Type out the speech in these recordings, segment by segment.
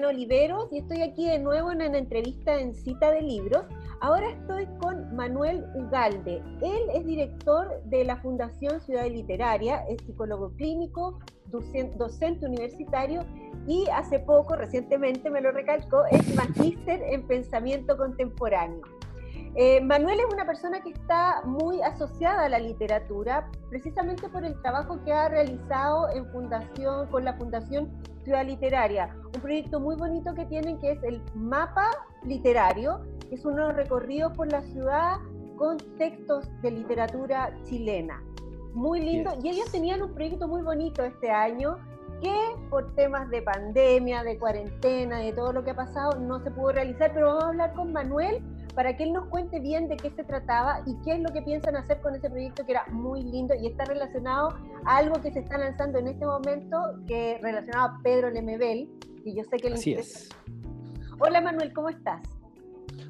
Oliveros y estoy aquí de nuevo en una entrevista en Cita de Libros. Ahora estoy con Manuel Ugalde. Él es director de la Fundación Ciudad Literaria, es psicólogo clínico, docente universitario y hace poco, recientemente me lo recalcó, es magíster en pensamiento contemporáneo. Eh, Manuel es una persona que está muy asociada a la literatura, precisamente por el trabajo que ha realizado en fundación, con la Fundación Ciudad Literaria, un proyecto muy bonito que tienen que es el Mapa Literario, que es unos recorridos por la ciudad con textos de literatura chilena. Muy lindo, y ellos tenían un proyecto muy bonito este año que por temas de pandemia, de cuarentena, de todo lo que ha pasado, no se pudo realizar, pero vamos a hablar con Manuel para que él nos cuente bien de qué se trataba y qué es lo que piensan hacer con ese proyecto que era muy lindo y está relacionado a algo que se está lanzando en este momento, que relacionado a Pedro Lemebel, y yo sé que le Así es. Hola Manuel, ¿cómo estás?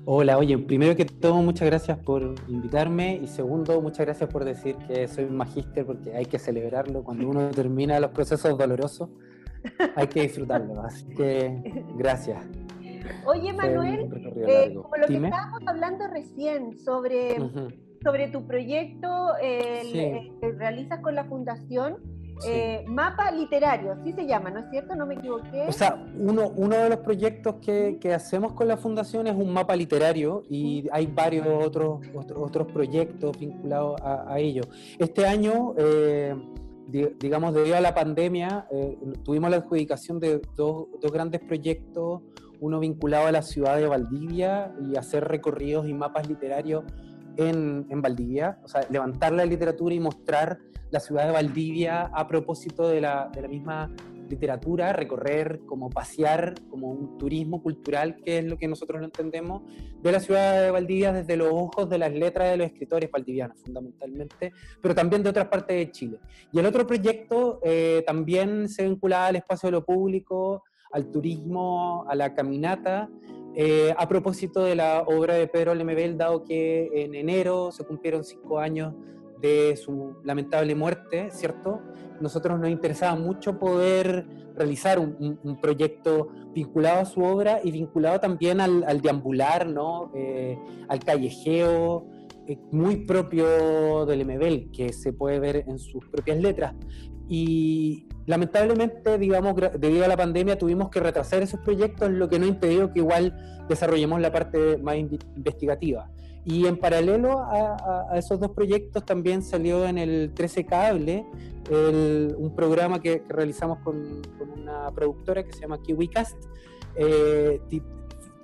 Hola, oye, primero que todo, muchas gracias por invitarme y segundo, muchas gracias por decir que soy un magíster porque hay que celebrarlo cuando uno termina los procesos dolorosos, hay que disfrutarlo, así que gracias. Oye, Manuel, eh, como lo que estábamos hablando recién sobre, sobre tu proyecto eh, que realizas con la Fundación, eh, mapa literario, sí se llama, ¿no es cierto? No me equivoqué. O sea, uno, uno de los proyectos que, que hacemos con la Fundación es un mapa literario y hay varios otros, otros, proyectos vinculados a, ello. Este año, digamos, debido a la pandemia, tuvimos la adjudicación de dos, dos grandes proyectos uno vinculado a la ciudad de Valdivia y hacer recorridos y mapas literarios en, en, Valdivia, o sea, levantar la literatura y mostrar la ciudad de Valdivia a propósito de la, de la misma literatura, recorrer, como pasear, como un turismo cultural, que es lo que nosotros lo entendemos, de la ciudad de Valdivia desde los ojos de las letras de los escritores valdivianos, fundamentalmente, pero también de otras partes de Chile. Y el otro proyecto eh, también se vinculaba al espacio de lo público, al turismo, a la caminata. Eh, a propósito de la obra de Pedro Lemebel, dado que en enero se cumplieron cinco años de su lamentable muerte, ¿cierto? Nosotros nos interesaba mucho poder realizar un, proyecto vinculado a su obra y vinculado también al, deambular, ¿no? Eh, al callejeo, eh, muy propio del Lemebel, que se puede ver en sus propias letras. Y, Lamentablemente, digamos, debido a la pandemia tuvimos que retrasar esos proyectos, lo que no impidió que igual desarrollemos la parte más investigativa. Y en paralelo a, esos dos proyectos también salió en el 13 Cable un programa que, realizamos con, una productora que se llama KiwiCast, eh,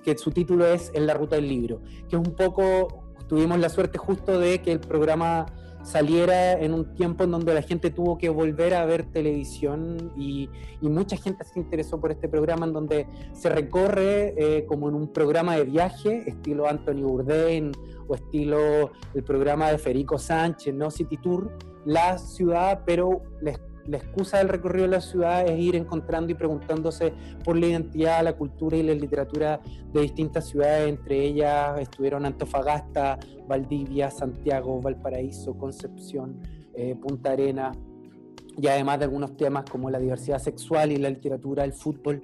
que su título es En la ruta del libro, que es un poco, tuvimos la suerte justo de que el programa saliera en un tiempo en donde la gente tuvo que volver a ver televisión y, mucha gente se interesó por este programa en donde se recorre eh, como en un programa de viaje, estilo Anthony Bourdain o estilo el programa de Federico Sánchez, ¿no? City Tour, la ciudad, pero les la excusa del recorrido de la ciudad es ir encontrando y preguntándose por la identidad, la cultura y la literatura de distintas ciudades, entre ellas estuvieron Antofagasta, Valdivia, Santiago, Valparaíso, Concepción, eh, Punta Arena, y además de algunos temas como la diversidad sexual y la literatura, el fútbol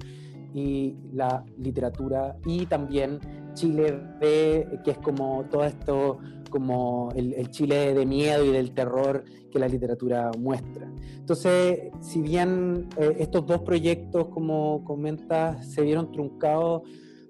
y la literatura, y también Chile B, que es como todo esto como el, Chile de miedo y del terror que la literatura muestra. Entonces, si bien eh, estos dos proyectos, como comentas, se vieron truncados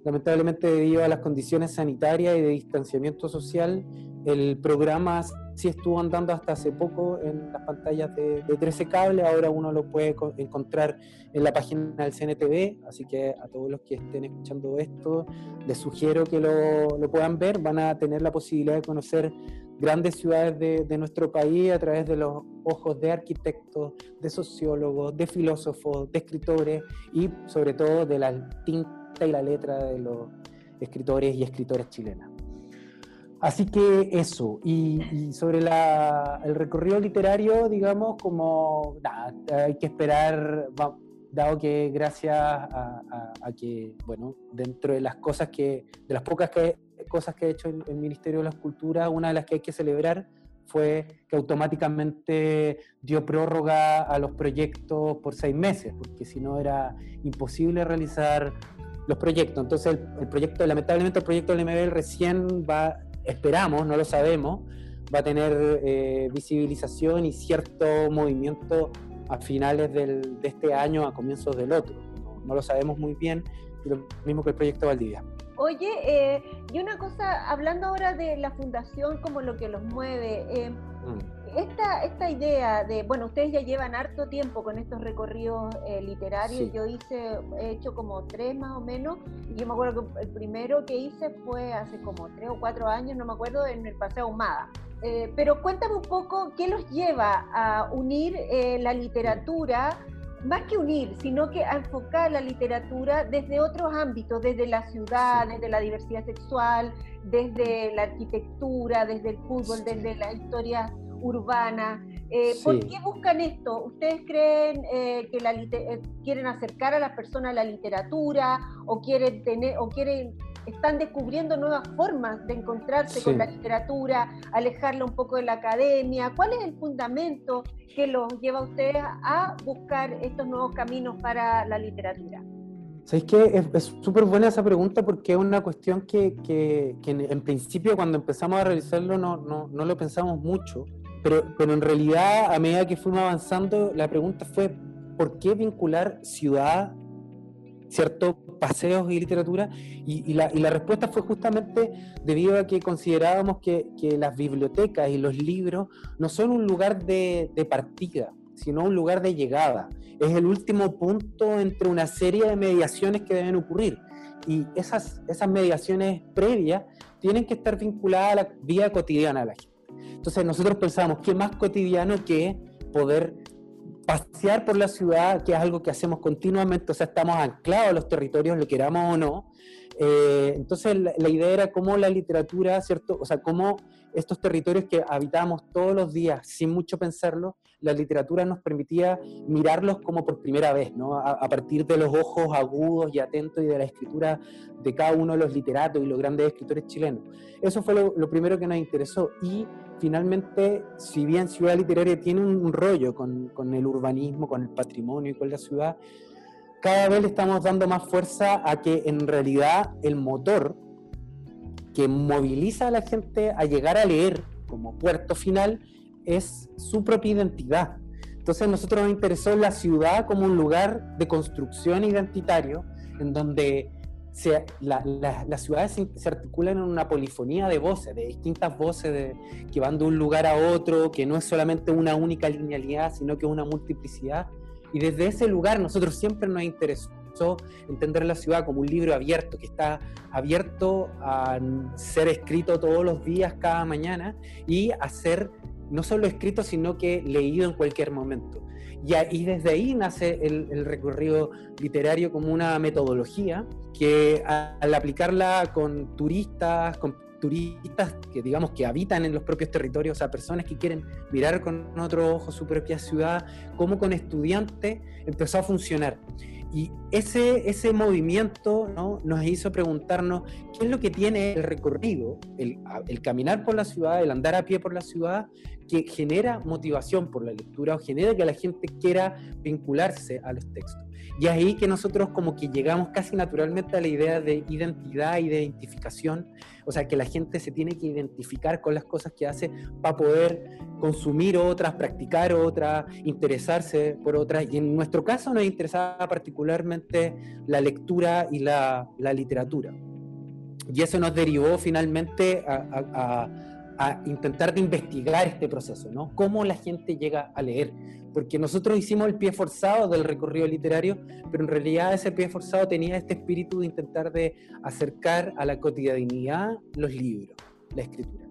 lamentablemente debido a las condiciones sanitarias y de distanciamiento social, el programa sí estuvo andando hasta hace poco en las pantallas de, 13 Cable, ahora uno lo puede encontrar en la página del CNTV, así que a todos los que estén escuchando esto, les sugiero que lo, lo puedan ver, van a tener la posibilidad de conocer grandes ciudades de, de, nuestro país a través de los ojos de arquitectos, de sociólogos, de filósofos, de escritores y sobre todo de la tinta y la letra de los escritores y escritoras chilenas. Así que eso, y, sobre el recorrido literario, digamos, como nada, hay que esperar, dado que gracias a, que, bueno, dentro de las cosas que, de las pocas cosas que ha hecho el, Ministerio de las Culturas, una de las que hay que celebrar fue que automáticamente dio prórroga a los proyectos por seis meses, porque si no era imposible realizar los proyectos. Entonces el, proyecto, lamentablemente el proyecto del MBL recién va, esperamos, no lo sabemos, va a tener eh, visibilización y cierto movimiento a finales del, de este año, a comienzos del otro. No, lo sabemos muy bien, lo mismo que el proyecto Valdivia. Oye, eh, y una cosa, hablando ahora de la fundación como lo que los mueve, eh. Esta, esta idea de, bueno, ustedes ya llevan harto tiempo con estos recorridos eh, literarios, yo hice, he hecho como tres más o menos, y yo me acuerdo que el primero que hice fue hace como tres o cuatro años, no me acuerdo, en el Paseo Humada. pero cuéntame un poco qué los lleva a unir la literatura más que unir, sino que enfocar la literatura desde otros ámbitos, desde la ciudad, desde la diversidad sexual, desde la arquitectura, desde el fútbol, desde la historia urbana. Eh, ¿Por qué buscan esto? ¿Ustedes creen eh, que la, eh, quieren acercar a las personas a la literatura o quieren tener o quieren están descubriendo nuevas formas de encontrarse con la literatura, alejarla un poco de la academia. ¿Cuál es el fundamento que los lleva a ustedes a buscar estos nuevos caminos para la literatura? ¿Sabéis que es súper buena esa pregunta porque es una cuestión que, que, en, principio cuando empezamos a realizarlo no, no, no, lo pensamos mucho, pero, pero en realidad a medida que fuimos avanzando la pregunta fue ¿por qué vincular ciudad ciertos paseos y literatura, y, la, respuesta fue justamente debido a que considerábamos que, las bibliotecas y los libros no son un lugar de, partida, sino un lugar de llegada. Es el último punto entre una serie de mediaciones que deben ocurrir. Y esas, esas mediaciones previas tienen que estar vinculadas a la vida cotidiana de la gente. Entonces nosotros pensamos, ¿qué más cotidiano que poder pasear por la ciudad, que es algo que hacemos continuamente, o sea, estamos anclados a los territorios, lo queramos o no. Eh, entonces, la, idea era cómo la literatura, ¿cierto? O sea, cómo estos territorios que habitamos todos los días sin mucho pensarlo, la literatura nos permitía mirarlos como por primera vez, ¿no? A, partir de los ojos agudos y atentos y de la escritura de cada uno de los literatos y los grandes escritores chilenos. Eso fue lo, lo primero que nos interesó. Y finalmente, si bien Ciudad Literaria tiene un, rollo con, con, el urbanismo, con el patrimonio y con la ciudad, cada vez le estamos dando más fuerza a que en realidad el motor que moviliza a la gente a llegar a leer como puerto final es su propia identidad. Entonces a nosotros nos interesó la ciudad como un lugar de construcción identitario en donde las ciudades se, articulan en una polifonía de voces, de distintas voces que van de un lugar a otro, que no es solamente una única linealidad, sino que es una multiplicidad. Y desde ese lugar nosotros siempre nos interesó entender la ciudad como un libro abierto, que está abierto a ser escrito todos los días, cada mañana, y a ser no solo escrito, sino que leído en cualquier momento. Y, desde ahí nace el, recorrido literario como una metodología que al aplicarla con turistas, con turistas que digamos que habitan en los propios territorios, o sea, personas que quieren mirar con otro ojo su propia ciudad, como con estudiantes empezó a funcionar. Y ese, ese movimiento ¿no? nos hizo preguntarnos qué es lo que tiene el recorrido, el, el, caminar por la ciudad, el andar a pie por la ciudad, que genera motivación por la lectura o genera que la gente quiera vincularse a los textos. Y es ahí que nosotros como que llegamos casi naturalmente a la idea de identidad y de identificación, o sea, que la gente se tiene que identificar con las cosas que hace para poder consumir otras, practicar otras, interesarse por otras. Y en nuestro caso nos interesaba particularmente la lectura y la, la literatura. Y eso nos derivó finalmente a a intentar de investigar este proceso, ¿no? Cómo la gente llega a leer. Porque nosotros hicimos el pie forzado del recorrido literario, pero en realidad ese pie forzado tenía este espíritu de intentar de acercar a la cotidianidad los libros, la escritura.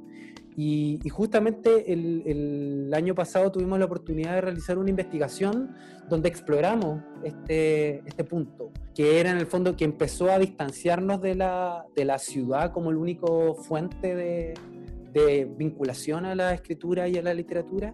Y, justamente el, el, año pasado tuvimos la oportunidad de realizar una investigación donde exploramos este, este punto, que era en el fondo que empezó a distanciarnos de la, de la ciudad como el único fuente de, de vinculación a la escritura y a la literatura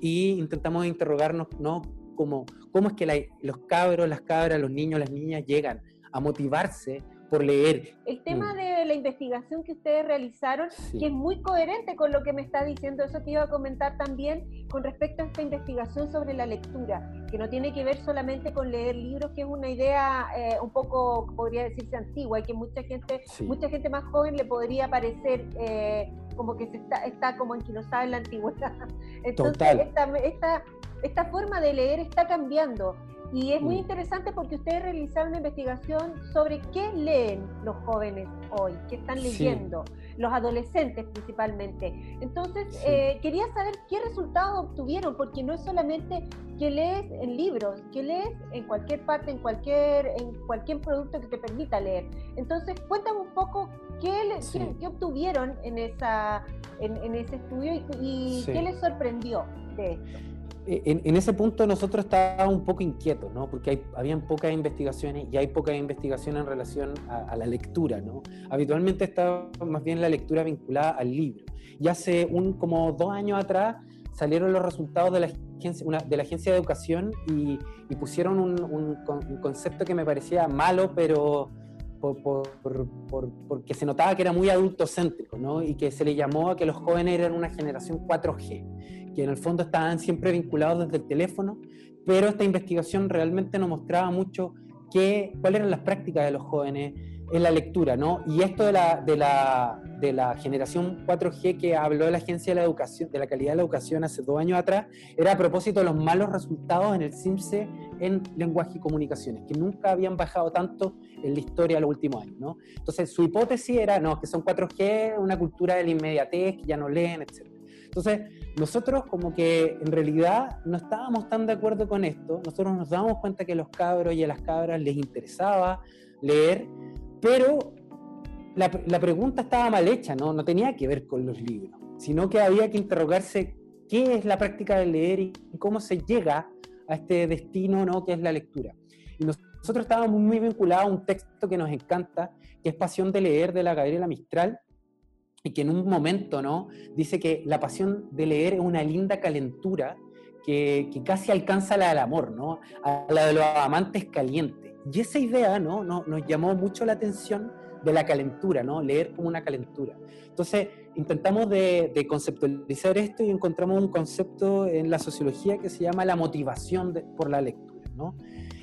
y intentamos interrogarnos, ¿no? Como, ¿Cómo es que los cabros, las cabras, los niños, las niñas llegan a motivarse por leer. El tema mm. de la investigación que ustedes realizaron, que es muy coherente con lo que me está diciendo, eso que iba a comentar también con respecto a esta investigación sobre la lectura, que no tiene que ver solamente con leer libros, que es una idea eh, un poco, podría decirse antigua, y que mucha gente, mucha gente más joven le podría parecer eh, como que se está, está como anquilosada en la antigüedad. Entonces, esta, esta, esta forma de leer está cambiando. Y es muy interesante porque ustedes realizaron una investigación sobre qué leen los jóvenes hoy, qué están leyendo, los adolescentes principalmente. Entonces, eh, quería saber qué resultados obtuvieron, porque no es solamente que lees en libros, que lees en cualquier parte, en cualquier, en cualquier producto que te permita leer. Entonces, cuéntame un poco qué, qué, obtuvieron en, esa, en, ese estudio y, y qué les sorprendió de esto. En, ese punto nosotros estábamos un poco inquietos, ¿no? Porque hay, habían pocas investigaciones y hay pocas investigaciones en relación a, la lectura, ¿no? Habitualmente está más bien la lectura vinculada al libro. Y hace como dos años atrás salieron los resultados de la agencia, de, educación y, pusieron un, concepto que me parecía malo, pero por, porque se notaba que era muy adultocéntrico, ¿no? Y que se le llamó a que los jóvenes eran una generación 4G que en el fondo estaban siempre vinculados desde el teléfono, pero esta investigación realmente nos mostraba mucho qué, cuáles eran las prácticas de los jóvenes en la lectura, ¿no? Y esto de la, de la, de la generación 4G que habló de la Agencia de la Educación, de la calidad de la educación hace dos años atrás, era a propósito de los malos resultados en el CIMSE en lenguaje y comunicaciones, que nunca habían bajado tanto en la historia de los últimos años, ¿no? Entonces, su hipótesis era, no, que son 4G, una cultura de la inmediatez, que ya no leen, etc. Entonces, nosotros como que en realidad no estábamos tan de acuerdo con esto, nosotros nos dábamos cuenta que a los cabros y a las cabras les interesaba leer, pero la, pregunta estaba mal hecha, ¿no? no tenía que ver con los libros, sino que había que interrogarse qué es la práctica de leer y cómo se llega a este destino ¿no? que es la lectura. Y nosotros estábamos muy vinculados a un texto que nos encanta, que es Pasión de Leer de la Gabriela Mistral, y que en un momento, ¿no? Dice que la pasión de leer es una linda calentura que, que casi alcanza la del amor, ¿no? A la de los amantes calientes. Y esa idea, ¿no? Nos, nos llamó mucho la atención de la calentura, ¿no? Leer como una calentura. Entonces, intentamos de, de, conceptualizar esto y encontramos un concepto en la sociología que se llama la motivación por la lectura, ¿no?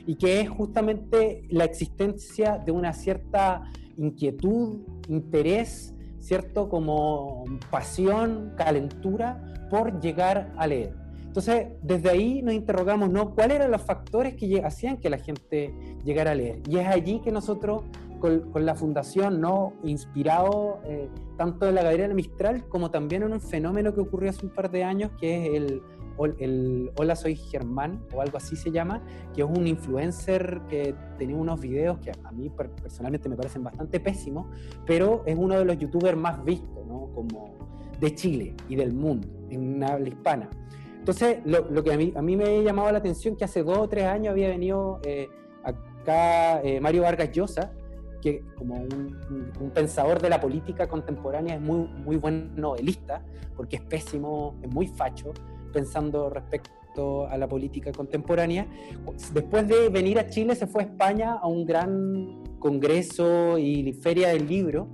Y que es justamente la existencia de una cierta inquietud, interés, ¿cierto? Como pasión, calentura por llegar a leer. Entonces, desde ahí nos interrogamos, ¿no? ¿Cuáles eran los factores que hacían que la gente llegara a leer? Y es allí que nosotros, con, la fundación, ¿no? Inspirado eh, tanto en la Mistral como también en un fenómeno que ocurrió hace un par de años, que es el el Hola Soy Germán o algo así se llama, que es un influencer que tenía unos videos que a mí personalmente me parecen bastante pésimos, pero es uno de los youtubers más vistos, ¿no? Como de Chile y del mundo, en habla hispana. Entonces, lo, que a mí, a mí me ha llamado la atención que hace dos o tres años había venido eh, acá eh, Mario Vargas Llosa, que como un, un, pensador de la política contemporánea es muy, muy buen novelista, porque es pésimo, es muy facho, pensando respecto a la política contemporánea. Después de venir a Chile, se fue a España a un gran congreso y feria del libro,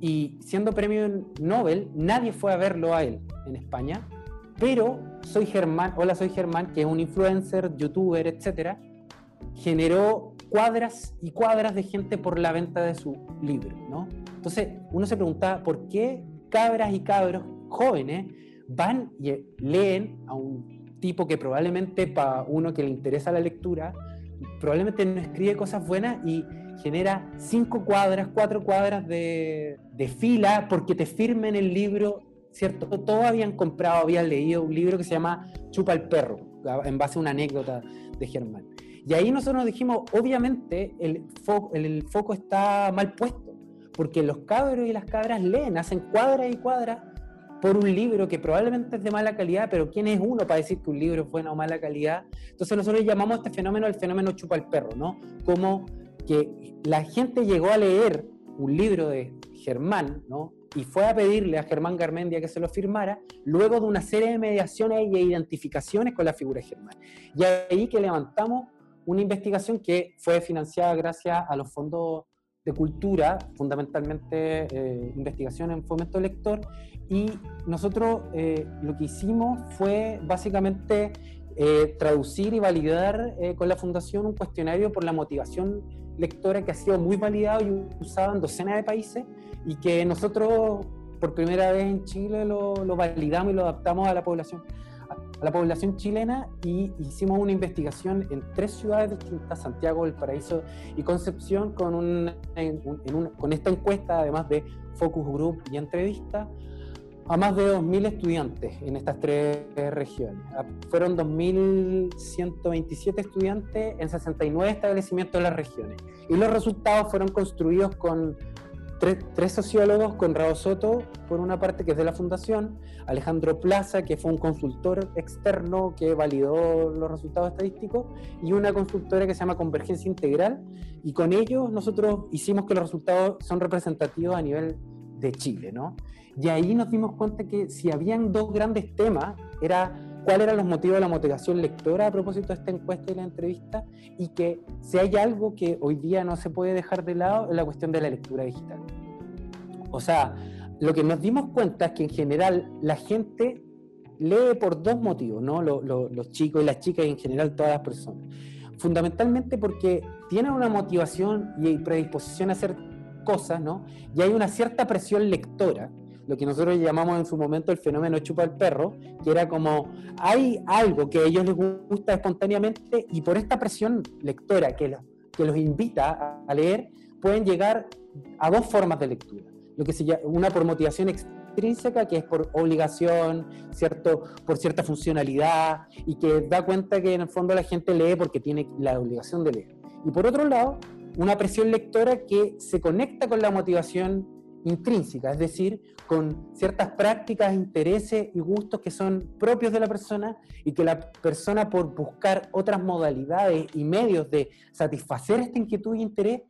y siendo premio Nobel, nadie fue a verlo a él en España, pero soy Germán, hola, soy Germán, que es un influencer, youtuber, etcétera, generó cuadras y cuadras de gente por la venta de su libro, ¿no? Entonces, uno se preguntaba, ¿por qué cabras y cabros jóvenes van y leen a un tipo que probablemente para uno que le interesa la lectura, probablemente no escribe cosas buenas y genera cinco cuadras, cuatro cuadras de, fila porque te firmen el libro, ¿cierto? Todos habían comprado, habían leído un libro que se llama Chupa el perro, en base a una anécdota de Germán. Y ahí nosotros nos dijimos, obviamente el, el foco está mal puesto, porque los cabros y las cabras leen, hacen cuadras y cuadras por un libro que probablemente es de mala calidad, pero ¿quién es uno para decir que un libro es buena o mala calidad? Entonces nosotros llamamos a este fenómeno el fenómeno chupa el perro, ¿no? Como que la gente llegó a leer un libro de Germán, ¿no? Y fue a pedirle a Germán Garmendia que se lo firmara, luego de una serie de mediaciones e identificaciones con la figura de Germán. Y ahí que levantamos una investigación que fue financiada gracias a los fondos de cultura, fundamentalmente eh, investigación en fomento lector, y nosotros eh, lo que hicimos fue básicamente eh, traducir y validar con la fundación un cuestionario por la motivación lectora que ha sido muy validado y usado en docenas de países y que nosotros por primera vez en Chile lo, lo validamos y lo adaptamos a la población a la población chilena y hicimos una investigación en tres ciudades distintas, Santiago, El Paraíso y Concepción, con, un, con esta encuesta, además de focus group y entrevista, a más de 2.000 estudiantes en estas tres regiones. Fueron 2.127 estudiantes en 69 establecimientos de las regiones. Y los resultados fueron construidos con tres, sociólogos, Conrado Soto, por una parte que es de la Fundación, Alejandro Plaza, que fue un consultor externo que validó los resultados estadísticos, y una consultora que se llama Convergencia Integral, y con ellos nosotros hicimos que los resultados son representativos a nivel de Chile, ¿no? Y ahí nos dimos cuenta que si habían dos grandes temas, era cuáles eran los motivos de la motivación lectora a propósito de esta encuesta y la entrevista, y que si hay algo que hoy día no se puede dejar de lado es la cuestión de la lectura digital. O sea, lo que nos dimos cuenta es que en general la gente lee por dos motivos, ¿no? Los, chicos y las chicas y en general todas las personas. Fundamentalmente porque tienen una motivación y predisposición a hacer cosas, ¿no? Y hay una cierta presión lectora lo que nosotros llamamos en su momento el fenómeno chupa el perro, que era como hay algo que a ellos les gusta espontáneamente y por esta presión lectora que los, que los invita a leer, pueden llegar a dos formas de lectura. Lo que se llama, una por motivación extrínseca, que es por obligación, ¿cierto? por cierta funcionalidad, y que da cuenta que en el fondo la gente lee porque tiene la obligación de leer. Y por otro lado, una presión lectora que se conecta con la motivación intrínseca, es decir, con ciertas prácticas, intereses y gustos que son propios de la persona y que la persona por buscar otras modalidades y medios de satisfacer esta inquietud e interés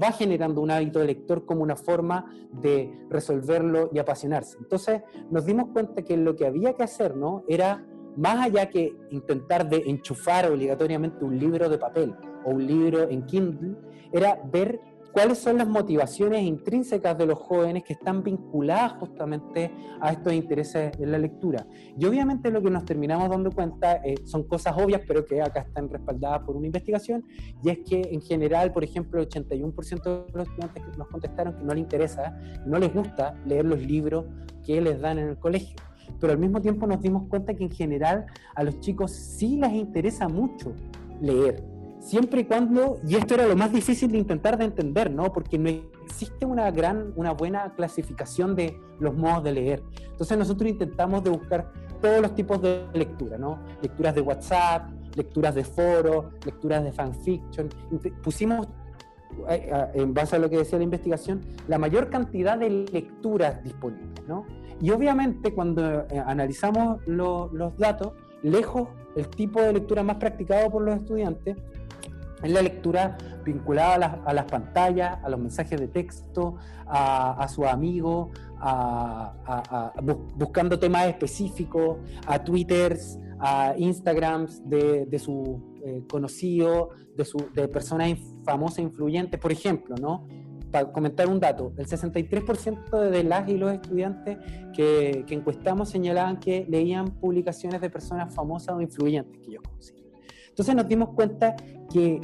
va generando un hábito de lector como una forma de resolverlo y apasionarse. Entonces nos dimos cuenta que lo que había que hacer ¿no? era más allá que intentar de enchufar obligatoriamente un libro de papel o un libro en Kindle, era ver cuáles son las motivaciones intrínsecas de los jóvenes que están vinculadas justamente a estos intereses en la lectura. Y obviamente lo que nos terminamos dando cuenta eh, son cosas obvias, pero que acá están respaldadas por una investigación, y es que en general, por ejemplo, el 81% de los estudiantes que nos contestaron que no les interesa, no les gusta leer los libros que les dan en el colegio. Pero al mismo tiempo nos dimos cuenta que en general a los chicos sí les interesa mucho leer siempre y cuando, y esto era lo más difícil de intentar de entender, ¿no? Porque no existe una gran, una buena clasificación de los modos de leer. Entonces nosotros intentamos de buscar todos los tipos de lectura, ¿no? Lecturas de WhatsApp, lecturas de foro, lecturas de fanfiction. Pusimos, eh, eh, en base a lo que decía la investigación, la mayor cantidad de lecturas disponibles, ¿no? Y obviamente cuando eh, analizamos los datos, lejos el tipo de lectura más practicado por los estudiantes es la lectura vinculada a las, pantallas, a los mensajes de texto, a, sus amigos, a, buscando temas específicos, a twitters, a instagrams de, de sus eh, conocidos, de, su, de personas famosas, influyentes, por ejemplo, ¿no? Para comentar un dato, el 63% de las y los estudiantes que, que encuestamos señalaban que leían publicaciones de personas famosas o influyentes que yo conocía. Entonces nos dimos cuenta que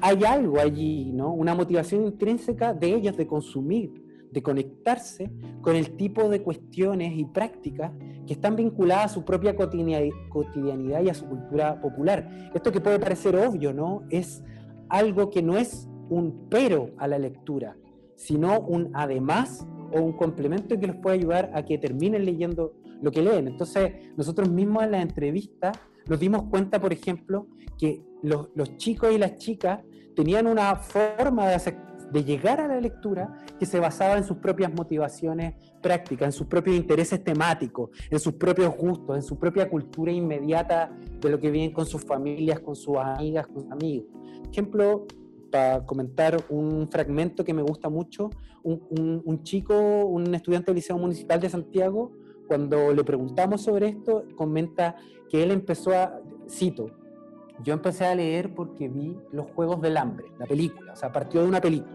hay algo allí, ¿no? Una motivación intrínseca de ellos de consumir, de conectarse con el tipo de cuestiones y prácticas que están vinculadas a su propia cotidianidad y a su cultura popular. Esto que puede parecer obvio, ¿no? Es algo que no es un pero a la lectura, sino un además o un complemento que los puede ayudar a que terminen leyendo lo que leen. Entonces, nosotros mismos en la entrevista nos dimos cuenta, por ejemplo, que los, chicos y las chicas tenían una forma de, llegar a la lectura que se basaba en sus propias motivaciones prácticas, en sus propios intereses temáticos, en sus propios gustos, en su propia cultura inmediata de lo que viven con sus familias, con sus amigas, con sus amigos. Ejemplo, para comentar un fragmento que me gusta mucho, un chico, un estudiante del Liceo Municipal de Santiago, cuando le preguntamos sobre esto, comenta que él empezó a, cito, yo empecé a leer porque vi los Juegos del Hambre, la película, o sea, partió de una película.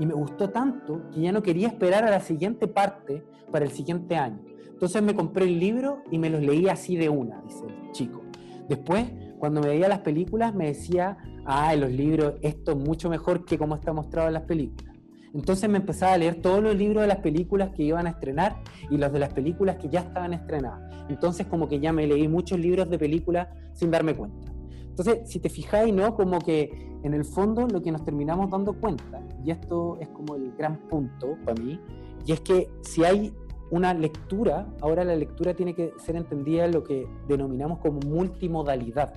y me gustó tanto que ya no quería esperar a la siguiente parte para el siguiente año. Entonces me compré el libro y me los leí así de una, dice el chico. Después, cuando me veía las películas, me decía, ah, en los libros esto es mucho mejor que como está mostrado en las películas. Entonces me empezaba a leer todos los libros de las películas que iban a estrenar y los de las películas que ya estaban estrenadas. Entonces como que ya me leí muchos libros de películas sin darme cuenta. Entonces, si te fijáis, ¿no? Como que en el fondo lo que nos terminamos dando cuenta, y esto es como el gran punto para mí, y es que si hay una lectura, ahora la lectura tiene que ser entendida en lo que denominamos como multimodalidad.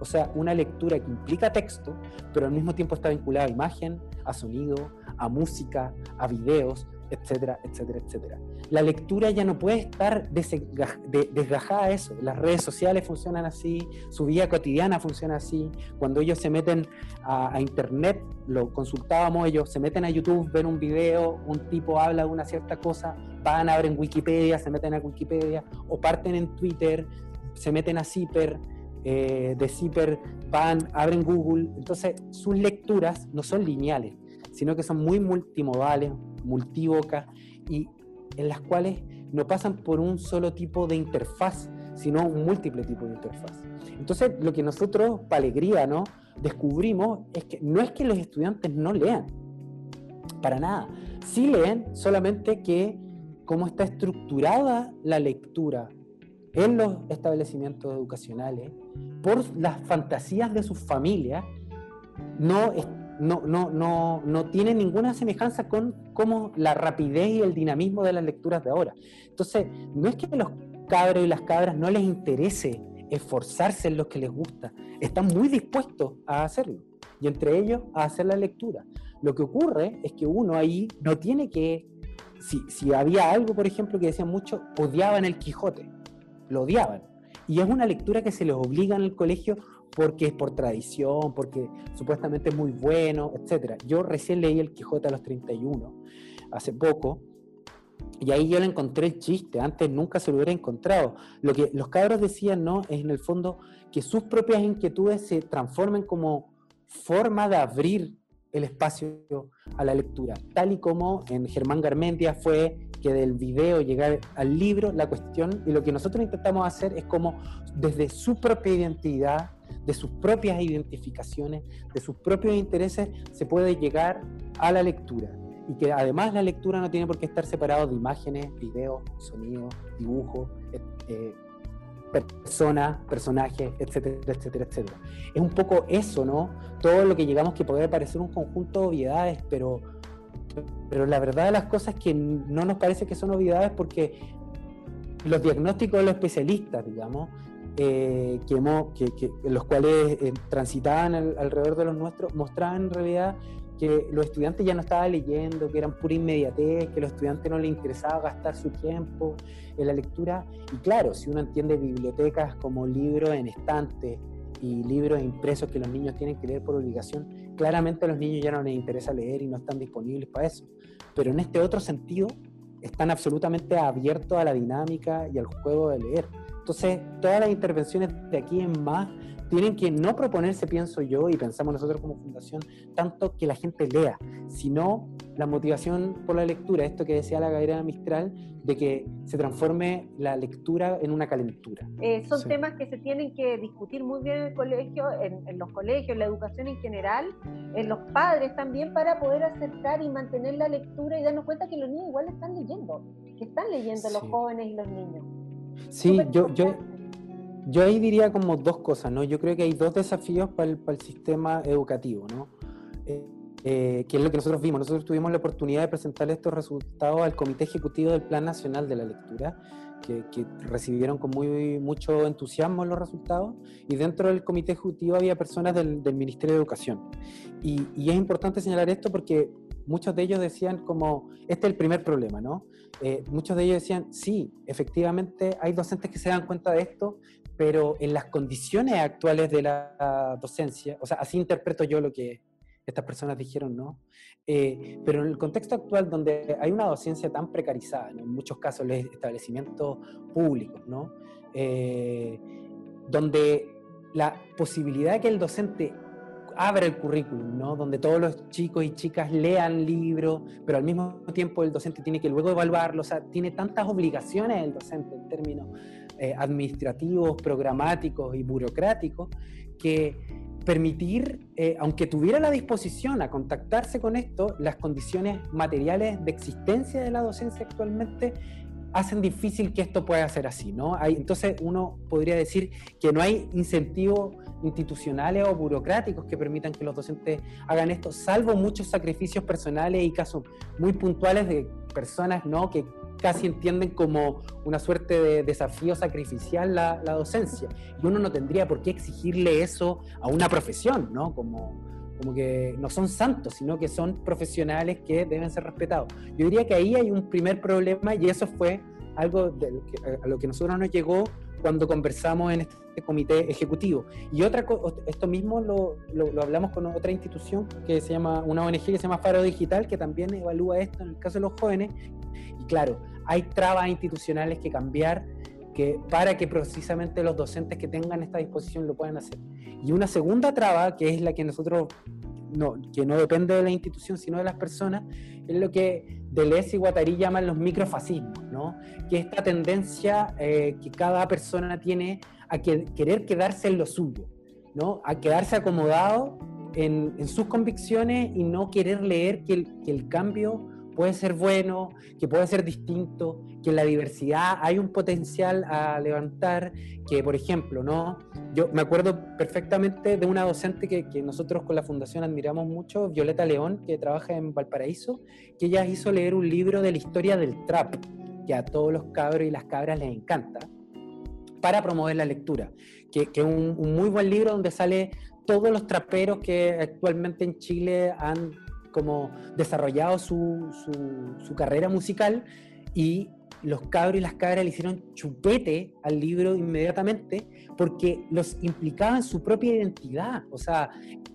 O sea, una lectura que implica texto, pero al mismo tiempo está vinculada a imagen, a sonido, a música, a videos, etcétera, etcétera, etcétera. La lectura ya no puede estar desgajada a eso. Las redes sociales funcionan así, su vida cotidiana funciona así. Cuando ellos se meten a, internet, lo consultábamos ellos, se meten a YouTube, ven un video, un tipo habla de una cierta cosa, van, abren Wikipedia, se meten a Wikipedia, o parten en Twitter, se meten a Zipper, eh, de Zipper van, abren Google. Entonces, sus lecturas no son lineales, sino que son muy multimodales, multívocas y en las cuales no pasan por un solo tipo de interfaz, sino un múltiple tipo de interfaz. Entonces, lo que nosotros, para alegría, descubrimos es que no es que los estudiantes no lean, para nada. Sí leen, solamente que cómo está estructurada la lectura en los establecimientos educacionales por las fantasías de sus familias, no, no, no, no, no tiene ninguna semejanza con cómo la rapidez y el dinamismo de las lecturas de ahora. Entonces, no es que los cabros y las cabras no les interese esforzarse en lo que les gusta, están muy dispuestos a hacerlo, y entre ellos a hacer la lectura. Lo que ocurre es que uno ahí no tiene que, si, si había algo, por ejemplo, que decían mucho, odiaban el Quijote, lo odiaban. Y es una lectura que se les obliga en el colegio porque es por tradición, porque supuestamente es muy bueno, etc. Yo recién leí El Quijote a los 31, hace poco, y ahí yo le encontré el chiste, antes nunca se lo hubiera encontrado. Lo que los cabros decían, ¿no? Es en el fondo que sus propias inquietudes se transformen como forma de abrir el espacio a la lectura, tal y como en Germán Garmendia fue que del video llegar al libro, la cuestión, y lo que nosotros intentamos hacer es como desde su propia identidad, de sus propias identificaciones, de sus propios intereses, se puede llegar a la lectura. Y que además la lectura no tiene por qué estar separado de imágenes, videos, sonidos, dibujos, eh, eh, personas, personajes, etcétera, etcétera, etcétera. Es un poco eso, ¿no? Todo lo que llegamos que puede parecer un conjunto de obviedades, pero, pero la verdad de las cosas es que no nos parece que son obviedades porque los diagnósticos de los especialistas, digamos, eh, que, los cuales eh, transitaban alrededor de los nuestros, mostraban en realidad que los estudiantes ya no estaban leyendo, que eran pura inmediatez, que a los estudiantes no les interesaba gastar su tiempo en la lectura. Y claro, si uno entiende bibliotecas como libros en estantes y libros impresos que los niños tienen que leer por obligación, claramente a los niños ya no les interesa leer y no están disponibles para eso. Pero en este otro sentido, están absolutamente abiertos a la dinámica y al juego de leer. Entonces, todas las intervenciones de aquí en más tienen que no proponerse, pienso yo, y pensamos nosotros como fundación, tanto que la gente lea, sino la motivación por la lectura, esto que decía la Gabriela Mistral, de que se transforme la lectura en una calentura. Eh, son temas que se tienen que discutir muy bien en el colegio, en, los colegios, en la educación en general, en los padres también, para poder acercar y mantener la lectura y darnos cuenta que los niños igual están leyendo, que están leyendo los jóvenes y los niños. Sí, yo, yo, yo ahí diría como dos cosas, ¿no? Yo creo que hay dos desafíos para el, sistema educativo, ¿no? Eh, eh, que es lo que nosotros vimos. Nosotros tuvimos la oportunidad de presentar estos resultados al Comité Ejecutivo del Plan Nacional de la Lectura, que, recibieron con muy, mucho entusiasmo los resultados, y dentro del Comité Ejecutivo había personas del, Ministerio de Educación. Y, y, es importante señalar esto porque muchos de ellos decían como, este es el primer problema, ¿no? Eh, muchos de ellos decían, sí, efectivamente hay docentes que se dan cuenta de esto, pero en las condiciones actuales de la docencia, o sea, así interpreto yo lo que estas personas dijeron, ¿no? Eh, pero en el contexto actual donde hay una docencia tan precarizada, en muchos casos los establecimientos públicos, ¿no? Eh, donde la posibilidad de que el docente abre el currículum, ¿no? Donde todos los chicos y chicas lean libros, pero al mismo tiempo el docente tiene que luego evaluarlo, o sea, tiene tantas obligaciones el docente en términos eh, administrativos, programáticos y burocráticos, que permitir, eh, aunque tuviera la disposición a contactarse con esto, las condiciones materiales de existencia de la docencia actualmente hacen difícil que esto pueda ser así, ¿no? Entonces uno podría decir que no hay incentivos institucionales o burocráticos que permitan que los docentes hagan esto, salvo muchos sacrificios personales y casos muy puntuales de personas, ¿no? Que casi entienden como una suerte de desafío sacrificial la, la docencia. Y uno no tendría por qué exigirle eso a una profesión, ¿no? Como, como que no son santos, sino que son profesionales que deben ser respetados. Yo diría que ahí hay un primer problema y eso fue algo que, a lo que nosotros nos llegó cuando conversamos en este comité ejecutivo. Y otra esto mismo lo, lo, lo, hablamos con otra institución que se llama, una ONG que se llama Faro Digital, que también evalúa esto en el caso de los jóvenes. Y claro, hay trabas institucionales que cambiar que, para que precisamente los docentes que tengan esta disposición lo puedan hacer. Y una segunda traba, que es la que nosotros, no, que no depende de la institución, sino de las personas, es lo que Deleuze y Guattari llaman los microfascismos, ¿no? que es esta tendencia eh, que cada persona tiene a que, querer quedarse en lo suyo, ¿no? a quedarse acomodado en, en sus convicciones y no querer leer que el, que el cambio puede ser bueno, que puede ser distinto, que en la diversidad hay un potencial a levantar, que por ejemplo, ¿no? Yo me acuerdo perfectamente de una docente que, que nosotros con la fundación admiramos mucho, Violeta León, que trabaja en Valparaíso, que ella hizo leer un libro de la historia del trap, que a todos los cabros y las cabras les encanta, para promover la lectura, que es un, un muy buen libro donde sale todos los traperos que actualmente en Chile han como desarrollado su, su, carrera musical y los cabros y las cabras le hicieron chupete al libro inmediatamente porque los implicaba en su propia identidad. O sea,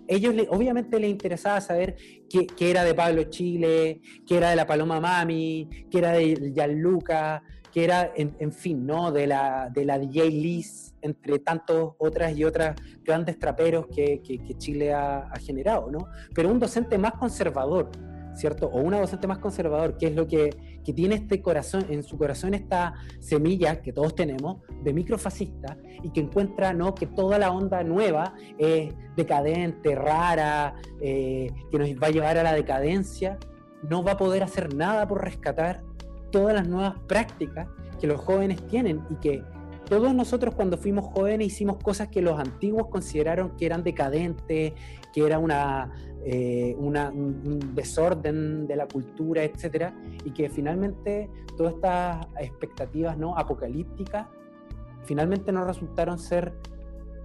ellos obviamente les interesaba saber qué, qué, era de Pablo Chile, qué era de la Paloma Mami, qué era de Gianluca, que era, en, en, fin, ¿no? De la, de la DJ Liz, entre tantos otras y otras grandes traperos que, que, que Chile ha, ha, generado, ¿no? Pero un docente más conservador, ¿cierto? O una docente más conservador, que es lo que, que tiene este corazón, en su corazón esta semilla que todos tenemos de microfascista y que encuentra, ¿no? Que toda la onda nueva es decadente, rara, eh, que nos va a llevar a la decadencia, no va a poder hacer nada por rescatar todas las nuevas prácticas que los jóvenes tienen y que todos nosotros cuando fuimos jóvenes hicimos cosas que los antiguos consideraron que eran decadentes, que era una, eh, una, un desorden de la cultura, etcétera, y que finalmente todas estas expectativas no apocalípticas finalmente no resultaron ser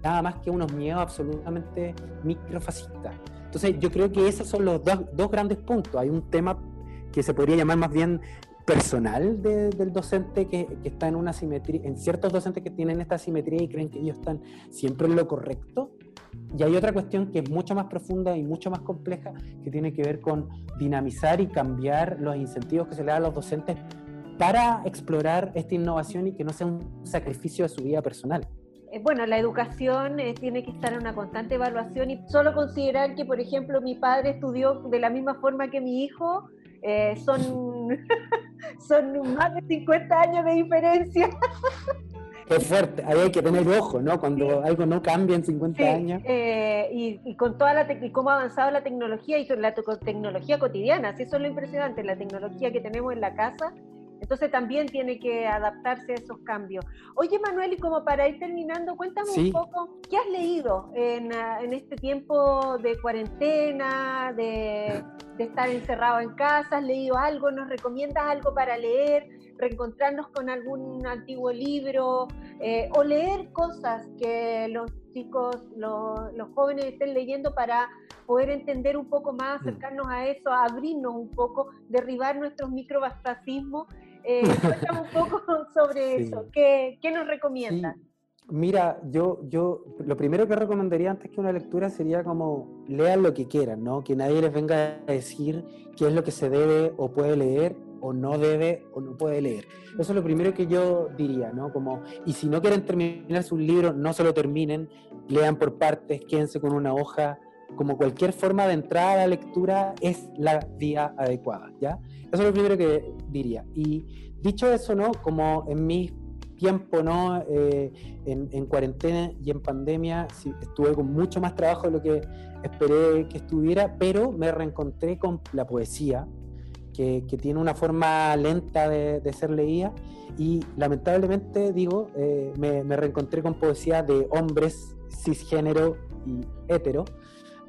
nada más que unos miedos absolutamente microfascistas. Entonces yo creo que esos son los dos, dos grandes puntos. Hay un tema que se podría llamar más bien personal de, del docente que, está en una simetría, en ciertos docentes que tienen esta simetría y creen que ellos están siempre en lo correcto. Y hay otra cuestión que es mucho más profunda y mucho más compleja que tiene que ver con dinamizar y cambiar los incentivos que se le dan a los docentes para explorar esta innovación y que no sea un sacrificio de su vida personal bueno, la educación eh, tiene que estar en una constante evaluación y solo considerar que, por ejemplo, mi padre estudió de la misma forma que mi hijo, eh, son, son más de 50 años de diferencia. Es fuerte, ahí hay que tener ojo, ¿no? Cuando sí. algo no cambia en 50 sí, años. Eh, y, y, con toda la y cómo ha avanzado la tecnología y la tecnología cotidiana, sí, eso es lo impresionante, la tecnología que tenemos en la casa entonces también tiene que adaptarse a esos cambios. Oye, Manuel, y como para ir terminando, cuéntame sí. un poco, ¿qué has leído en, ah, en este tiempo de cuarentena, de, de, estar encerrado en casa? ¿Has leído algo? ¿Nos recomiendas algo para leer? ¿Reencontrarnos con algún antiguo libro? Eh, ¿O leer cosas que los chicos, los, los jóvenes estén leyendo para poder entender un poco más, mm. acercarnos a eso, abrirnos un poco, derribar nuestros microbastasismos eh, un poco sobre sí. eso. ¿Qué, ¿Qué, nos recomiendas? Sí. Mira, yo, yo lo primero que recomendaría antes que una lectura sería como lean lo que quieran, ¿no? Que nadie les venga a decir qué es lo que se debe o puede leer o no debe o no puede leer. Eso es lo primero que yo diría, ¿no? Como, y si no quieren terminar su libro, no se lo terminen, lean por partes, quédense con una hoja como cualquier forma de entrada a la lectura, es la vía adecuada, ¿ya? Eso es lo primero que diría. Y dicho eso, ¿no? Como en mi tiempo, ¿no? Eh, en, cuarentena y en pandemia estuve con mucho más trabajo de lo que esperé que estuviera, pero me reencontré con la poesía, que, tiene una forma lenta de, ser leída, y lamentablemente, digo, eh, me, me reencontré con poesía de hombres cisgénero y hetero,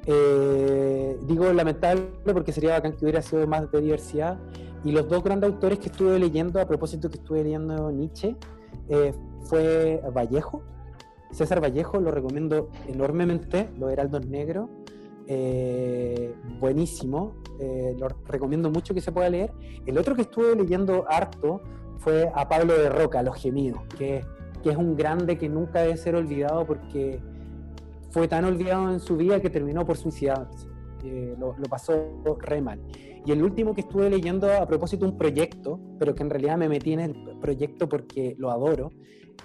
eh, digo lamentable porque sería bacán que hubiera sido más de diversidad. Y los dos grandes autores que estuve leyendo, a propósito que estuve leyendo Nietzsche, eh, fue Vallejo. César Vallejo, lo recomiendo enormemente, Los Heraldos Negros. Eh, buenísimo, lo recomiendo mucho que se pueda leer. El otro que estuve leyendo harto fue a Pablo de Roca, Los Gemidos, que, que es un grande que nunca debe ser olvidado porque fue tan olvidado en su vida que terminó por suicidarse. Eh, lo, pasó re mal. Y el último que estuve leyendo a propósito un proyecto, pero que en realidad me metí en el proyecto porque lo adoro,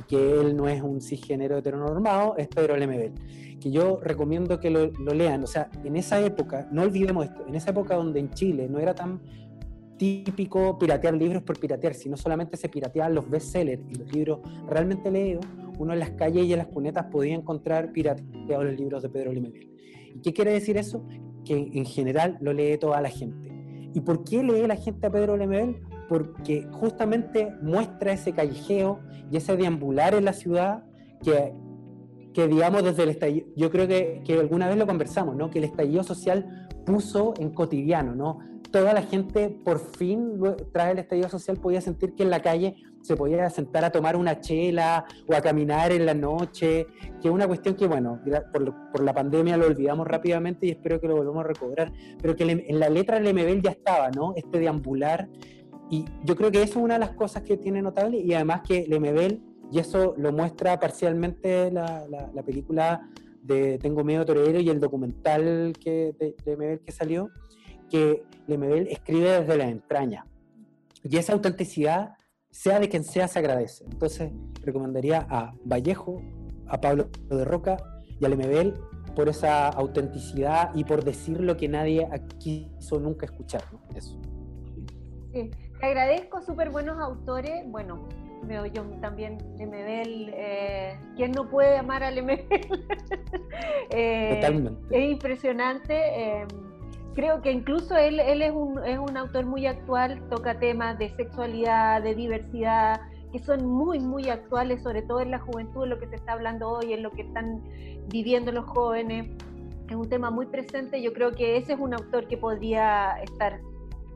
que él no es un cisgénero heteronormado, es Pedro Lemebel, que yo recomiendo que lo, lo lean. O sea, en esa época, no olvidemos esto, en esa época donde en Chile no era tan típico piratear libros por piratear, sino solamente se pirateaban los bestsellers y los libros realmente leídos, uno en las calles y en las cunetas podía encontrar pirateados los libros de Pedro Limebel. ¿Y qué quiere decir eso? Que en general lo lee toda la gente. ¿Y por qué lee la gente a Pedro Lemebel? Porque justamente muestra ese callejeo y ese deambular en la ciudad que, que digamos, desde el estallido, yo creo que, que alguna vez lo conversamos, ¿no? Que el estallido social puso en cotidiano, ¿no? Toda la gente por fin, tras el estallido social, podía sentir que en la calle se podía sentar a tomar una chela o a caminar en la noche, que es una cuestión que, bueno, por, la pandemia lo olvidamos rápidamente y espero que lo volvamos a recobrar, pero que en la letra del MBL ya estaba, ¿no? Este deambular. Y yo creo que eso es una de las cosas que tiene notable y además que Lemebel, y eso lo muestra parcialmente la, la, película de Tengo miedo torero y el documental que, de, de que salió, que Lemebel escribe desde la entraña. Y esa autenticidad, sea de quien sea, se agradece. Entonces, recomendaría a Vallejo, a Pablo de Roca y a Lemebel por esa autenticidad y por decir lo que nadie quiso nunca escuchar. Eso. Sí, te agradezco, súper buenos autores. Bueno, veo yo también Lemebel. Eh, ¿Quién no puede amar a Lemebel? eh, Totalmente. Es impresionante. Eh, creo que incluso él, él es, un, es un autor muy actual, toca temas de sexualidad, de diversidad, que son muy, muy actuales, sobre todo en la juventud, en lo que se está hablando hoy, en lo que están viviendo los jóvenes. Es un tema muy presente. Yo creo que ese es un autor que podría estar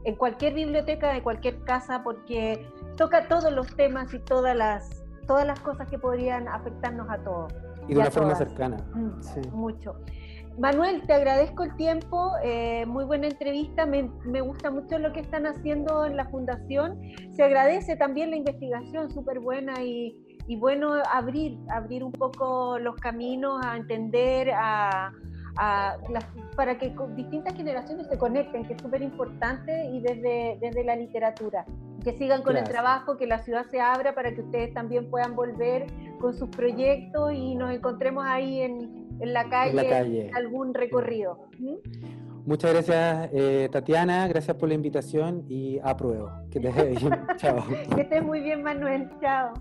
en cualquier biblioteca de cualquier casa porque toca todos los temas y todas las, todas las cosas que podrían afectarnos a todos. Y de una forma cercana. Mm, sí. Mucho. Manuel, te agradezco el tiempo, eh, muy buena entrevista, me, gusta mucho lo que están haciendo en la fundación, se agradece también la investigación, súper buena y, bueno abrir, abrir un poco los caminos a entender, a, para que distintas generaciones se conecten, que es súper importante y desde, desde la literatura. Que sigan con el trabajo, que la ciudad se abra para que ustedes también puedan volver con sus proyectos y nos encontremos ahí en, en la calle, algún recorrido. ¿Mm? Muchas gracias, eh, Tatiana. Gracias por la invitación y apruebo. Que te bien. Chao. Que estés muy bien, Manuel. Chao.